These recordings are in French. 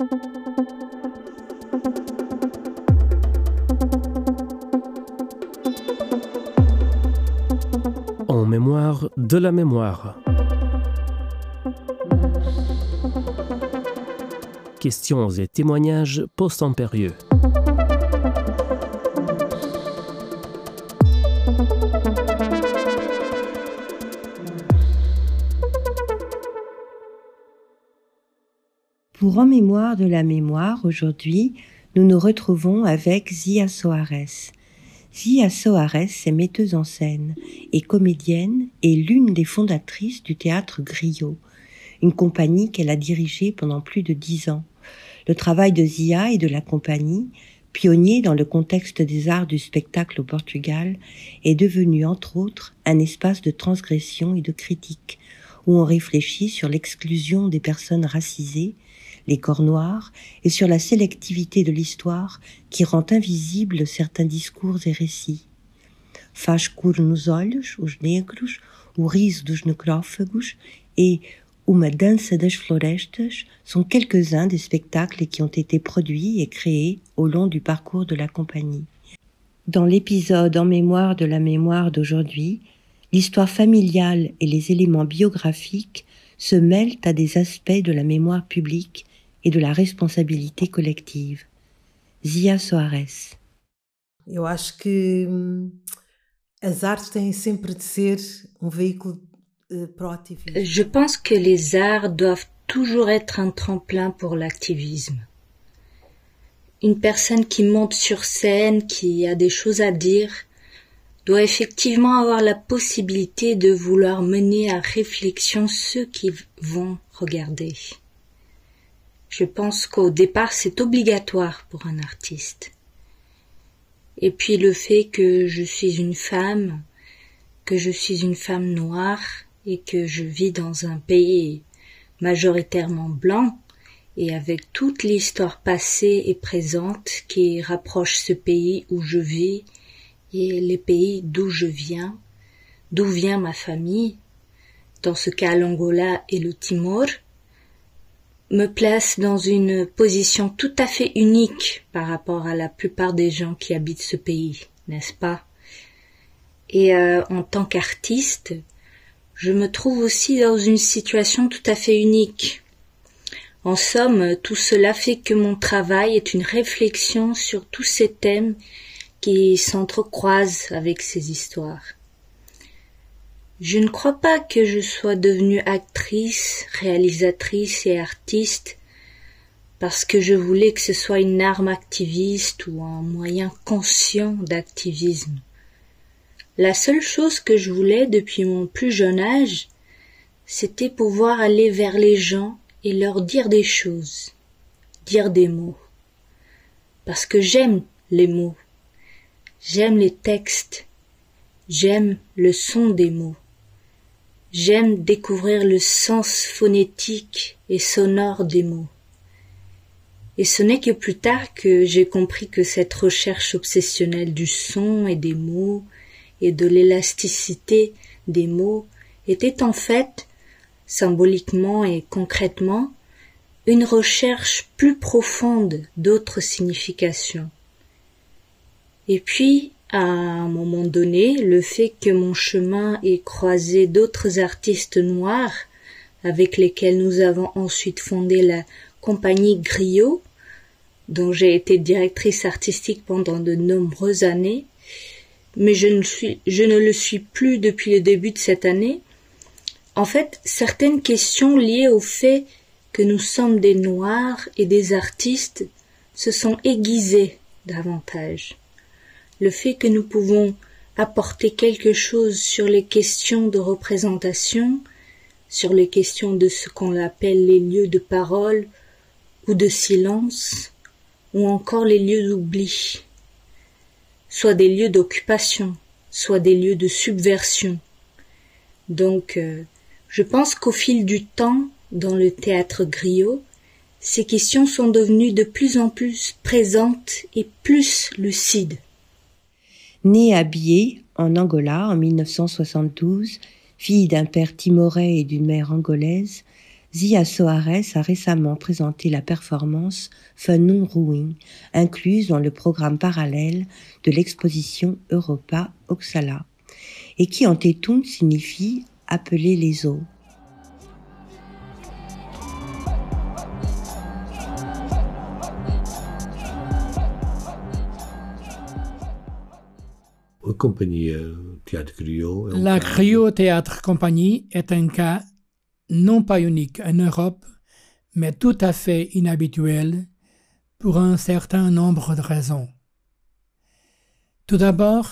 En mémoire de la mémoire. Questions et témoignages post-impérieux. Pour En mémoire de la mémoire, aujourd'hui, nous nous retrouvons avec Zia Soares. Zia Soares est metteuse en scène et comédienne et l'une des fondatrices du théâtre Griot, une compagnie qu'elle a dirigée pendant plus de dix ans. Le travail de Zia et de la compagnie, pionnier dans le contexte des arts du spectacle au Portugal, est devenu entre autres un espace de transgression et de critique, où on réfléchit sur l'exclusion des personnes racisées, les corps noirs et sur la sélectivité de l'histoire qui rend invisibles certains discours et récits. Faz cor nos olhos, os negros, o riso dos necrófagos et Uma dança das florestas sont quelques-uns des spectacles qui ont été produits et créés au long du parcours de la compagnie. Dans l'épisode En mémoire de la mémoire d'aujourd'hui, l'histoire familiale et les éléments biographiques se mêlent à des aspects de la mémoire publique et de la responsabilité collective. Zia Soares. Eu acho que as artes têm sempre de ser um veículo proativisme. Je pense que les arts doivent toujours être un tremplin pour l'activisme. Une personne qui monte sur scène, qui a des choses à dire, doit effectivement avoir la possibilité de vouloir mener à réflexion ceux qui vont regarder. Je pense qu'au départ c'est obligatoire pour un artiste. Et puis le fait que je suis une femme, que je suis une femme noire et que je vis dans un pays majoritairement blanc et avec toute l'histoire passée et présente qui rapproche ce pays où je vis et les pays d'où je viens, d'où vient ma famille, dans ce cas l'Angola et le Timor, me place dans une position tout à fait unique par rapport à la plupart des gens qui habitent ce pays, n'est-ce pas? Et euh, en tant qu'artiste, je me trouve aussi dans une situation tout à fait unique. En somme, tout cela fait que mon travail est une réflexion sur tous ces thèmes qui s'entrecroisent avec ces histoires. Je ne crois pas que je sois devenue actrice, réalisatrice et artiste parce que je voulais que ce soit une arme activiste ou un moyen conscient d'activisme. La seule chose que je voulais depuis mon plus jeune âge, c'était pouvoir aller vers les gens et leur dire des choses, dire des mots. Parce que j'aime les mots, j'aime les textes, j'aime le son des mots. J'aime découvrir le sens phonétique et sonore des mots. Et ce n'est que plus tard que j'ai compris que cette recherche obsessionnelle du son et des mots et de l'élasticité des mots était en fait, symboliquement et concrètement, une recherche plus profonde d'autres significations. Et puis, à un moment donné, le fait que mon chemin ait croisé d'autres artistes noirs avec lesquels nous avons ensuite fondé la compagnie Griot, dont j'ai été directrice artistique pendant de nombreuses années, mais je ne, je ne le suis plus depuis le début de cette année. En fait, certaines questions liées au fait que nous sommes des noirs et des artistes se sont aiguisées davantage le fait que nous pouvons apporter quelque chose sur les questions de représentation, sur les questions de ce qu'on appelle les lieux de parole ou de silence, ou encore les lieux d'oubli, soit des lieux d'occupation, soit des lieux de subversion. Donc, euh, je pense qu'au fil du temps, dans le théâtre griot, ces questions sont devenues de plus en plus présentes et plus lucides. Née à Bié, en Angola, en 1972, fille d'un père timorais et d'une mère angolaise, Zia Soares a récemment présenté la performance Fanun Ruin, incluse dans le programme parallèle de l'exposition Europa Oxala, et qui en tétoun signifie appeler les eaux. Euh, la Crio Théâtre Compagnie est un cas non pas unique en Europe, mais tout à fait inhabituel pour un certain nombre de raisons. Tout d'abord,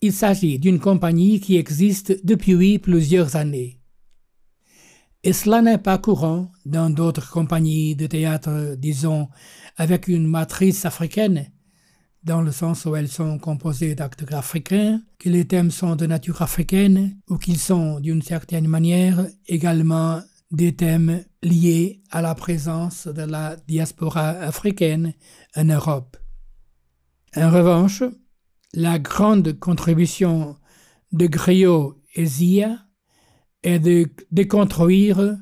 il s'agit d'une compagnie qui existe depuis plusieurs années. Et cela n'est pas courant dans d'autres compagnies de théâtre, disons, avec une matrice africaine, dans le sens où elles sont composées d'acteurs africains, que les thèmes sont de nature africaine ou qu'ils sont d'une certaine manière également des thèmes liés à la présence de la diaspora africaine en Europe. En revanche, la grande contribution de Griot et Zia est de déconstruire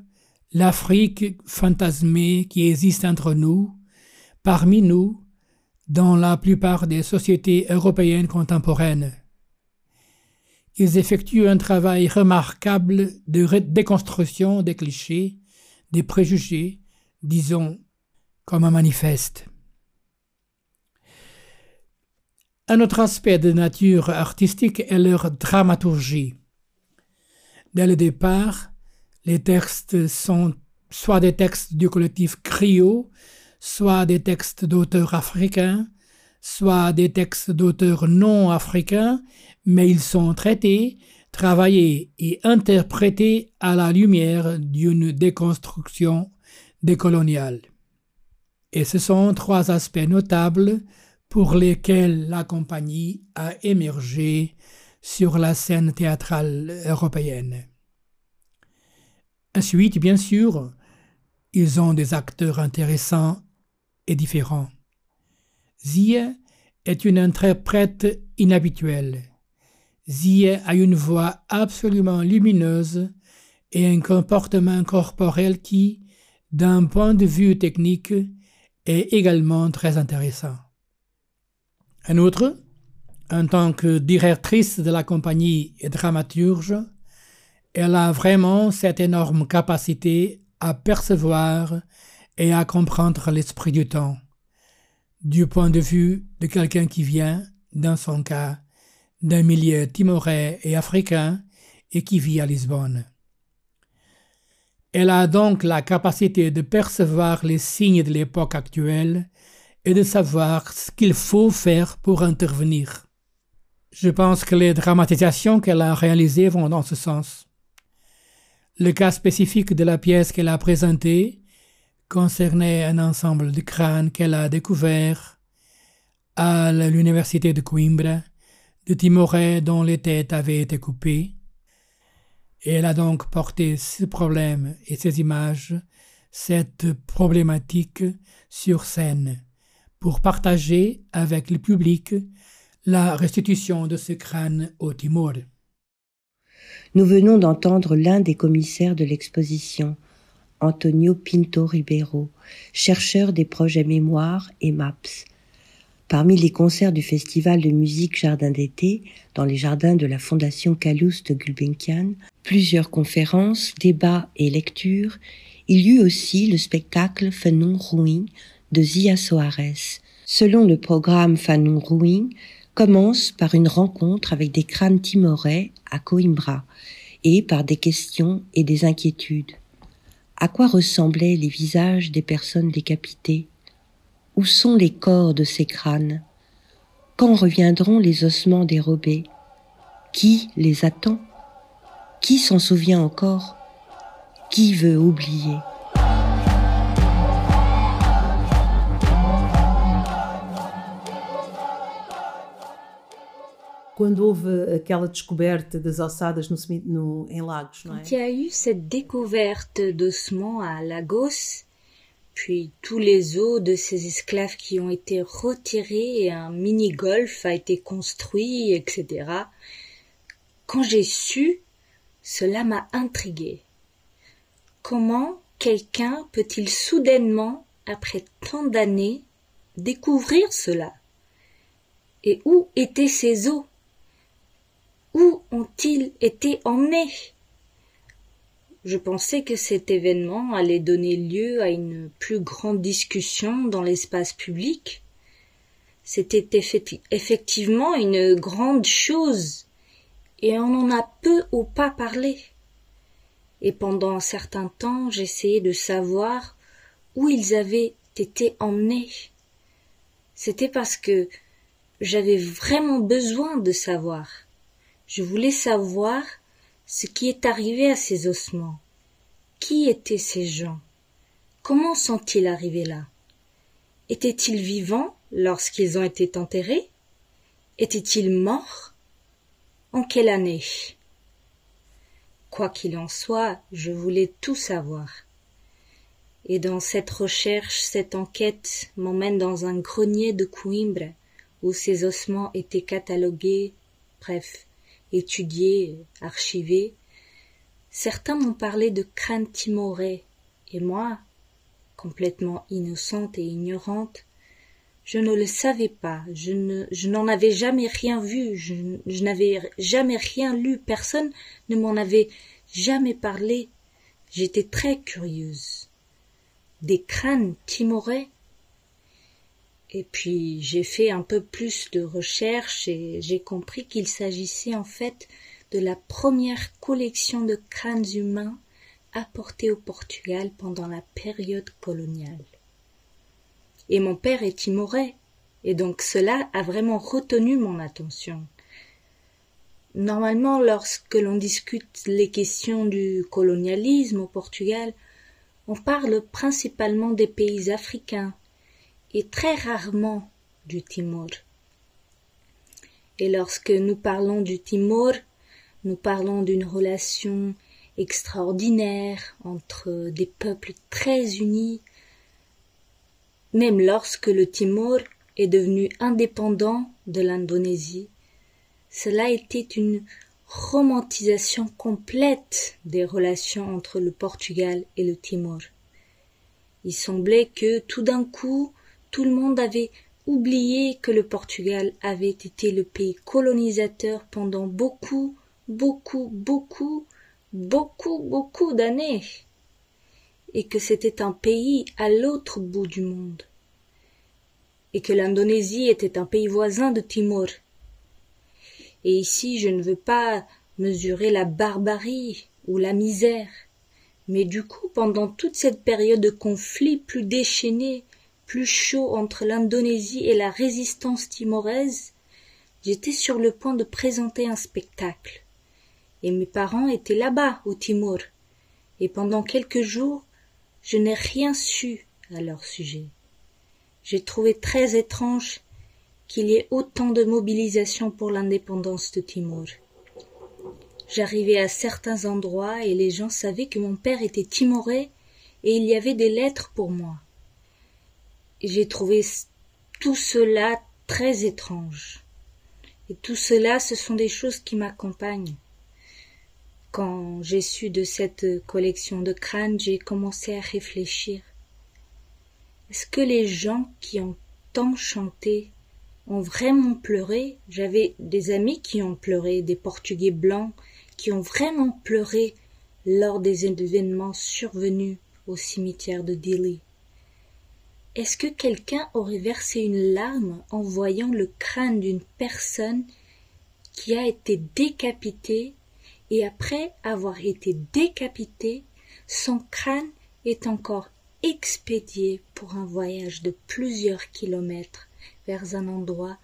l'Afrique fantasmée qui existe entre nous, parmi nous, dans la plupart des sociétés européennes contemporaines. Ils effectuent un travail remarquable de déconstruction des clichés, des préjugés, disons, comme un manifeste. Un autre aspect de nature artistique est leur dramaturgie. Dès le départ, les textes sont soit des textes du collectif Crio, soit des textes d'auteurs africains, soit des textes d'auteurs non africains, mais ils sont traités, travaillés et interprétés à la lumière d'une déconstruction décoloniale. Et ce sont trois aspects notables pour lesquels la compagnie a émergé sur la scène théâtrale européenne. Ensuite, bien sûr, ils ont des acteurs intéressants et différent. Zie est une interprète inhabituelle. Zie a une voix absolument lumineuse et un comportement corporel qui, d'un point de vue technique, est également très intéressant. En outre, en tant que directrice de la compagnie et dramaturge, elle a vraiment cette énorme capacité à percevoir et à comprendre l'esprit du temps, du point de vue de quelqu'un qui vient, dans son cas, d'un milieu timorais et africain et qui vit à Lisbonne. Elle a donc la capacité de percevoir les signes de l'époque actuelle et de savoir ce qu'il faut faire pour intervenir. Je pense que les dramatisations qu'elle a réalisées vont dans ce sens. Le cas spécifique de la pièce qu'elle a présentée concernait un ensemble de crânes qu'elle a découvert à l'université de Coimbra, de Timorais dont les têtes avaient été coupées. Elle a donc porté ce problème et ces images, cette problématique sur scène, pour partager avec le public la restitution de ce crâne au Timor. Nous venons d'entendre l'un des commissaires de l'exposition, Antonio Pinto Ribeiro, chercheur des projets Mémoire et MAPS. Parmi les concerts du Festival de musique Jardin d'été, dans les jardins de la Fondation Calouste Gulbenkian, plusieurs conférences, débats et lectures, il y eut aussi le spectacle Fanon Ruin de Zia Soares. Selon le programme Fanon Ruin, commence par une rencontre avec des crânes timorais à Coimbra et par des questions et des inquiétudes. À quoi ressemblaient les visages des personnes décapitées? Où sont les corps de ces crânes? Quand reviendront les ossements dérobés Qui les attend? Qui s'en souvient encore? Qui veut oublier? Quand il y a eu cette découverte d'ossements à Lagos, puis tous les os de ces esclaves qui ont été retirés et un mini-golf a été construit, etc. Quand j'ai su, cela m'a intrigué. Comment quelqu'un peut-il soudainement, après tant d'années, découvrir cela? Et où étaient ces eaux? Où ont-ils été emmenés? Je pensais que cet événement allait donner lieu à une plus grande discussion dans l'espace public. C'était effectivement une grande chose, et on en a peu ou pas parlé. Et pendant un certain temps, j'essayais de savoir où ils avaient été emmenés. C'était parce que j'avais vraiment besoin de savoir. Je voulais savoir ce qui est arrivé à ces ossements. Qui étaient ces gens? Comment sont-ils arrivés là? Étaient-ils vivants lorsqu'ils ont été enterrés? Étaient-ils morts? En quelle année? Quoi qu'il en soit, je voulais tout savoir. Et dans cette recherche, cette enquête m'emmène dans un grenier de Coimbra où ces ossements étaient catalogués, bref, étudié, archivé. Certains m'ont parlé de crâne timoré, et moi, complètement innocente et ignorante, je ne le savais pas, je ne, n'en avais jamais rien vu, je, je n'avais jamais rien lu, personne ne m'en avait jamais parlé. J'étais très curieuse. Des crânes timorés et puis j'ai fait un peu plus de recherches et j'ai compris qu'il s'agissait en fait de la première collection de crânes humains apportés au Portugal pendant la période coloniale. Et mon père est timoré, et donc cela a vraiment retenu mon attention. Normalement, lorsque l'on discute les questions du colonialisme au Portugal, on parle principalement des pays africains, et très rarement du Timor. Et lorsque nous parlons du Timor, nous parlons d'une relation extraordinaire entre des peuples très unis, même lorsque le Timor est devenu indépendant de l'Indonésie, cela était une romantisation complète des relations entre le Portugal et le Timor. Il semblait que tout d'un coup tout le monde avait oublié que le Portugal avait été le pays colonisateur pendant beaucoup, beaucoup, beaucoup, beaucoup, beaucoup d'années, et que c'était un pays à l'autre bout du monde, et que l'Indonésie était un pays voisin de Timor. Et ici je ne veux pas mesurer la barbarie ou la misère, mais du coup pendant toute cette période de conflit plus déchaîné, plus chaud entre l'Indonésie et la résistance timoraise, j'étais sur le point de présenter un spectacle. Et mes parents étaient là-bas, au Timor, et pendant quelques jours, je n'ai rien su à leur sujet. J'ai trouvé très étrange qu'il y ait autant de mobilisation pour l'indépendance de Timor. J'arrivais à certains endroits et les gens savaient que mon père était timoré et il y avait des lettres pour moi j'ai trouvé tout cela très étrange. Et tout cela, ce sont des choses qui m'accompagnent. Quand j'ai su de cette collection de crânes, j'ai commencé à réfléchir. Est-ce que les gens qui ont tant chanté ont vraiment pleuré? J'avais des amis qui ont pleuré, des Portugais blancs qui ont vraiment pleuré lors des événements survenus au cimetière de Dili. Est-ce que quelqu'un aurait versé une larme en voyant le crâne d'une personne qui a été décapitée et après avoir été décapitée, son crâne est encore expédié pour un voyage de plusieurs kilomètres vers un endroit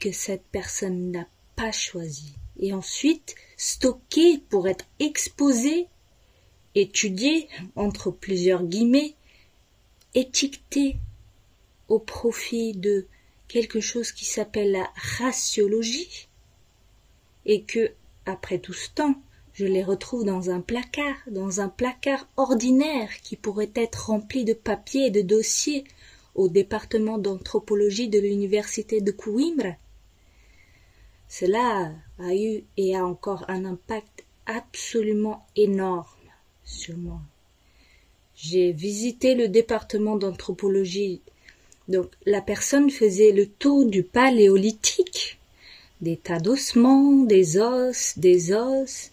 que cette personne n'a pas choisi? Et ensuite stocké pour être exposé, étudié entre plusieurs guillemets étiqueté au profit de quelque chose qui s'appelle la raciologie et que, après tout ce temps, je les retrouve dans un placard, dans un placard ordinaire qui pourrait être rempli de papiers et de dossiers au département d'anthropologie de l'université de Coimbra. Cela a eu et a encore un impact absolument énorme sur moi. J'ai visité le département d'anthropologie. Donc la personne faisait le tour du paléolithique, des tas d'ossements, des os, des os.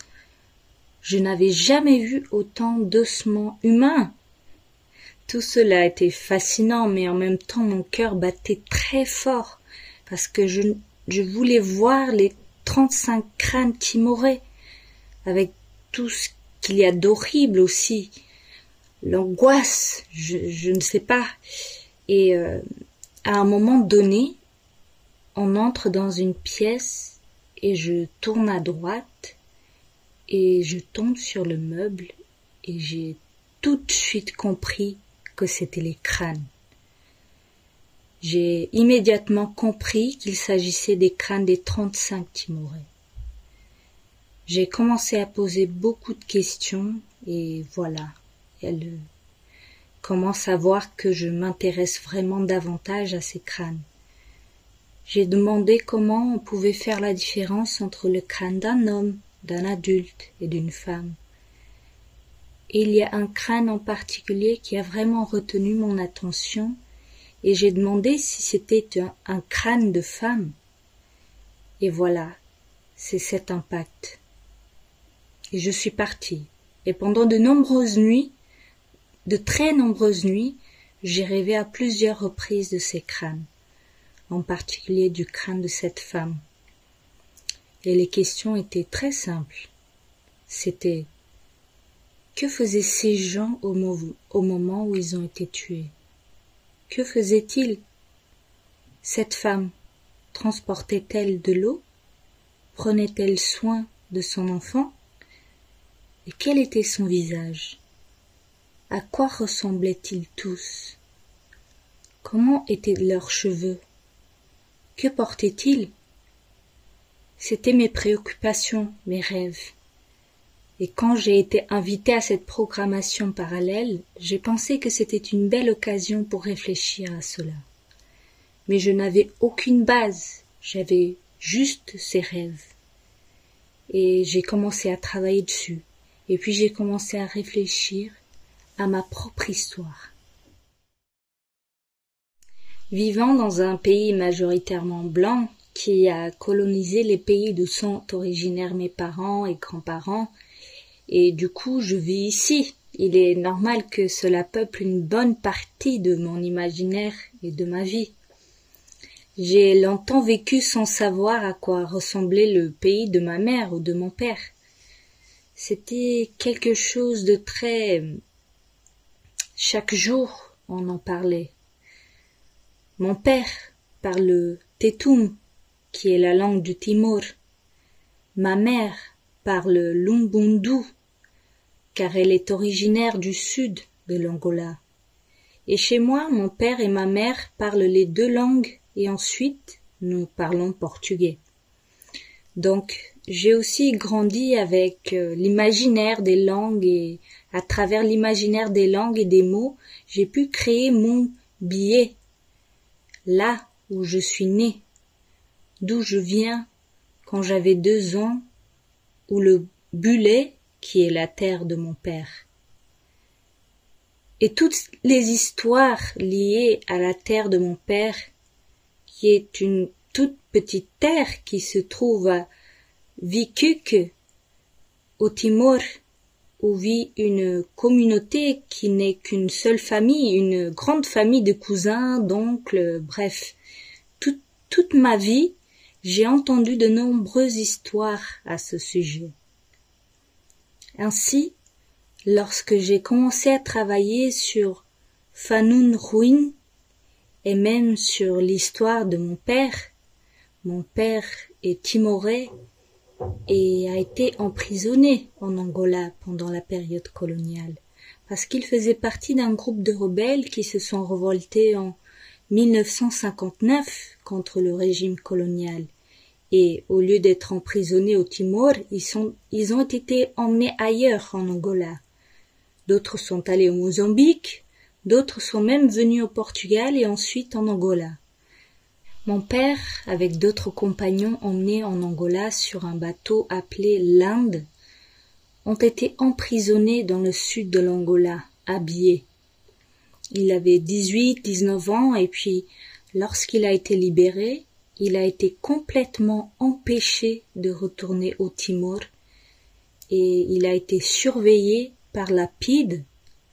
Je n'avais jamais vu autant d'ossements humains. Tout cela était fascinant, mais en même temps mon cœur battait très fort parce que je, voulais voir les 35 crânes timorés avec tout ce qu'il y a d'horrible aussi. L'angoisse, je, ne sais pas. Et euh, à un moment donné, on entre dans une pièce et je tourne à droite et je tombe sur le meuble et j'ai tout de suite compris que c'était les crânes. J'ai immédiatement compris qu'il s'agissait des crânes des 35 Timorés. J'ai commencé à poser beaucoup de questions et voilà, elle commence à voir que je m'intéresse vraiment davantage à ces crânes. J'ai demandé comment on pouvait faire la différence entre le crâne d'un homme, d'un adulte et d'une femme. Et il y a un crâne en particulier qui a vraiment retenu mon attention et j'ai demandé si c'était un, un, crâne de femme. Et voilà, c'est cet impact. Et je suis partie. Et pendant de nombreuses nuits, de très nombreuses nuits, j'ai rêvé à plusieurs reprises de ces crânes, en particulier du crâne de cette femme. Et les questions étaient très simples. C'était que faisaient ces gens au, moment où ils ont été tués? Que faisait-il Cette femme transportait-elle de l'eau? Prenait-elle soin de son enfant? Et quel était son visage? À quoi ressemblaient-ils tous? Comment étaient leurs cheveux? Que portaient-ils? C'étaient mes préoccupations, mes rêves. Et quand j'ai été invitée à cette programmation parallèle, j'ai pensé que c'était une belle occasion pour réfléchir à cela. Mais je n'avais aucune base, j'avais juste ces rêves. Et j'ai commencé à travailler dessus. Et puis j'ai commencé à réfléchir à ma propre histoire. Vivant dans un pays majoritairement blanc qui a colonisé les pays d'où sont originaires mes parents et grands-parents, et du coup je vis ici. Il est normal que cela peuple une bonne partie de mon imaginaire et de ma vie. J'ai longtemps vécu sans savoir à quoi ressemblait le pays de ma mère ou de mon père. C'était quelque chose de très... Chaque jour, on en parlait. Mon père parle le Tetum, qui est la langue du Timor. Ma mère parle l'Umbundu, car elle est originaire du sud de l'Angola. Et chez moi, mon père et ma mère parlent les deux langues et ensuite nous parlons portugais. Donc j'ai aussi grandi avec euh, l'imaginaire des langues et à travers l'imaginaire des langues et des mots, j'ai pu créer mon billet là où je suis né, d'où je viens quand j'avais deux ans, où le bullet qui est la terre de mon père. Et toutes les histoires liées à la terre de mon père, qui est une toute petite terre qui se trouve à Vikuk, au Timor, où vit une communauté qui n'est qu'une seule famille, une grande famille de cousins, d'oncles, bref. toute ma vie, j'ai entendu de nombreuses histoires à ce sujet. Ainsi, lorsque j'ai commencé à travailler sur Fanun Ruin et même sur l'histoire de mon père, mon père est timoré et a été emprisonné en Angola pendant la période coloniale parce qu'il faisait partie d'un groupe de rebelles qui se sont revoltés en 1959 contre le régime colonial et au lieu d'être emprisonnés au Timor, ils, ils ont été emmenés ailleurs en Angola. D'autres sont allés au Mozambique, d'autres sont même venus au Portugal et ensuite en Angola. Mon père, avec d'autres compagnons emmenés en Angola sur un bateau appelé l'Inde, ont été emprisonnés dans le sud de l'Angola, habillé. Il avait 18, 19 ans et puis lorsqu'il a été libéré, il a été complètement empêché de retourner au Timor et il a été surveillé par la PID,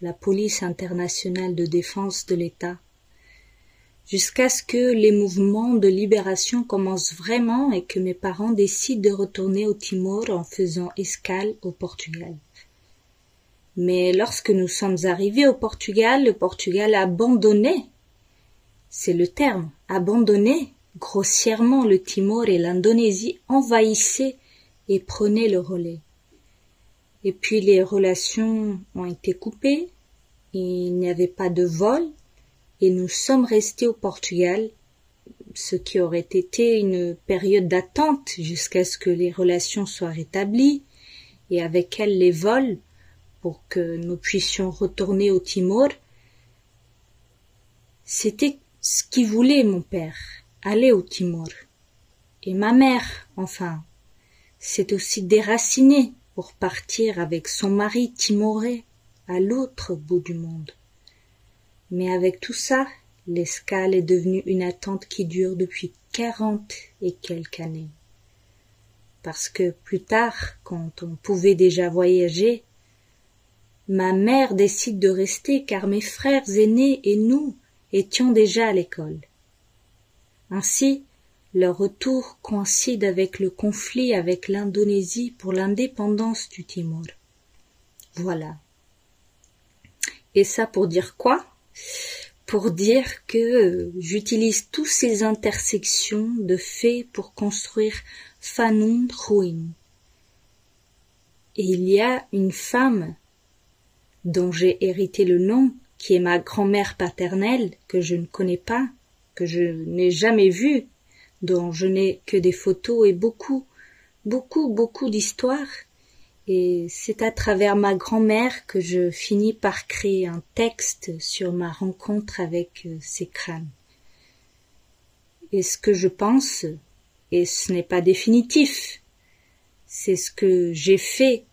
la police internationale de défense de l'État, jusqu'à ce que les mouvements de libération commencent vraiment et que mes parents décident de retourner au Timor en faisant escale au Portugal. Mais lorsque nous sommes arrivés au Portugal, le Portugal a abandonné, c'est le terme, abandonné grossièrement le Timor et l'Indonésie envahissaient et prenaient le relais. Et puis les relations ont été coupées, il n'y avait pas de vol, et nous sommes restés au Portugal, ce qui aurait été une période d'attente jusqu'à ce que les relations soient rétablies, et avec elles les vols, pour que nous puissions retourner au Timor. C'était ce qu'il voulait mon père, aller au Timor. Et ma mère, enfin, s'est aussi déracinée pour partir avec son mari timoré à l'autre bout du monde. Mais avec tout ça, l'escale est devenue une attente qui dure depuis quarante et quelques années. Parce que plus tard, quand on pouvait déjà voyager, ma mère décide de rester car mes frères aînés et nous étions déjà à l'école. Ainsi, leur retour coïncide avec le conflit avec l'Indonésie pour l'indépendance du Timor. Voilà. Et ça pour dire quoi? Pour dire que j'utilise toutes ces intersections de faits pour construire Fanun Ruin. Et il y a une femme dont j'ai hérité le nom, qui est ma grand-mère paternelle, que je ne connais pas, que je n'ai jamais vue, dont je n'ai que des photos et beaucoup, beaucoup, beaucoup d'histoires. Et c'est à travers ma grand-mère que je finis par créer un texte sur ma rencontre avec euh, ces crânes. Et ce que je pense, et ce n'est pas définitif, c'est ce que j'ai fait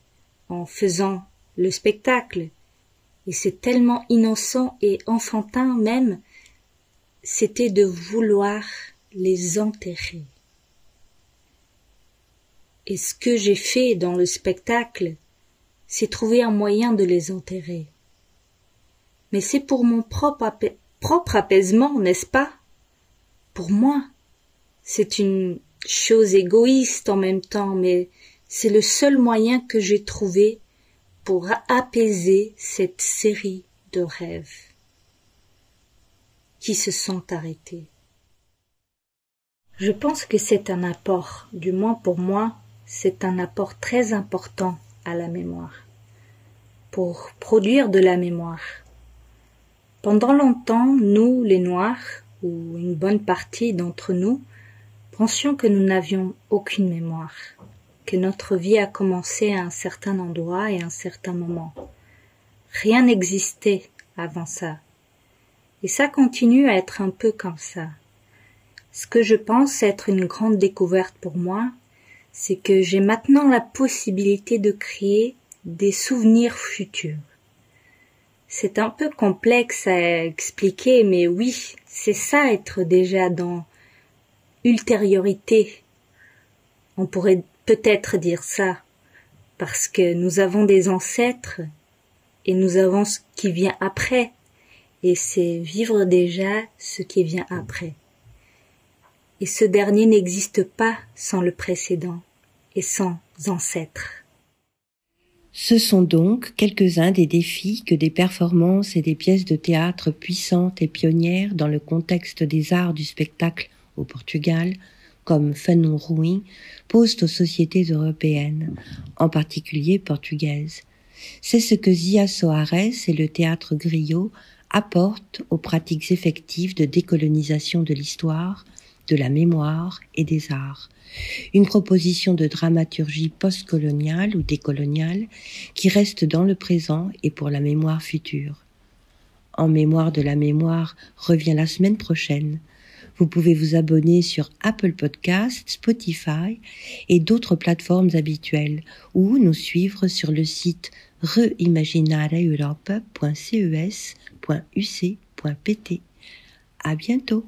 en faisant le spectacle. Et c'est tellement innocent et enfantin même, c'était de vouloir les enterrer. Et ce que j'ai fait dans le spectacle, c'est trouver un moyen de les enterrer. Mais c'est pour mon propre, apaisement, n'est-ce pas? Pour moi, c'est une chose égoïste en même temps, mais c'est le seul moyen que j'ai trouvé pour apaiser cette série de rêves qui se sont arrêtés. Je pense que c'est un apport, du moins pour moi, c'est un apport très important à la mémoire, pour produire de la mémoire. Pendant longtemps, nous, les Noirs, ou une bonne partie d'entre nous, pensions que nous n'avions aucune mémoire, que notre vie a commencé à un certain endroit et à un certain moment. Rien n'existait avant ça. Et ça continue à être un peu comme ça. Ce que je pense être une grande découverte pour moi, c'est que j'ai maintenant la possibilité de créer des souvenirs futurs. C'est un peu complexe à expliquer, mais oui, c'est ça être déjà dans ultériorité. On pourrait peut-être dire ça, parce que nous avons des ancêtres et nous avons ce qui vient après, et c'est vivre déjà ce qui vient après et ce dernier n'existe pas sans le précédent et sans ancêtre. Ce sont donc quelques-uns des défis que des performances et des pièces de théâtre puissantes et pionnières dans le contexte des arts du spectacle au Portugal, comme Fanon Ruim, posent aux sociétés européennes, en particulier portugaises. C'est ce que Zia Soares et le théâtre griot apportent aux pratiques effectives de décolonisation de l'histoire, de la mémoire et des arts. Une proposition de dramaturgie postcoloniale ou décoloniale qui reste dans le présent et pour la mémoire future. En mémoire de la mémoire revient la semaine prochaine. Vous pouvez vous abonner sur Apple Podcasts, Spotify et d'autres plateformes habituelles ou nous suivre sur le site reimaginareeurope.ces.uc.pt. À bientôt!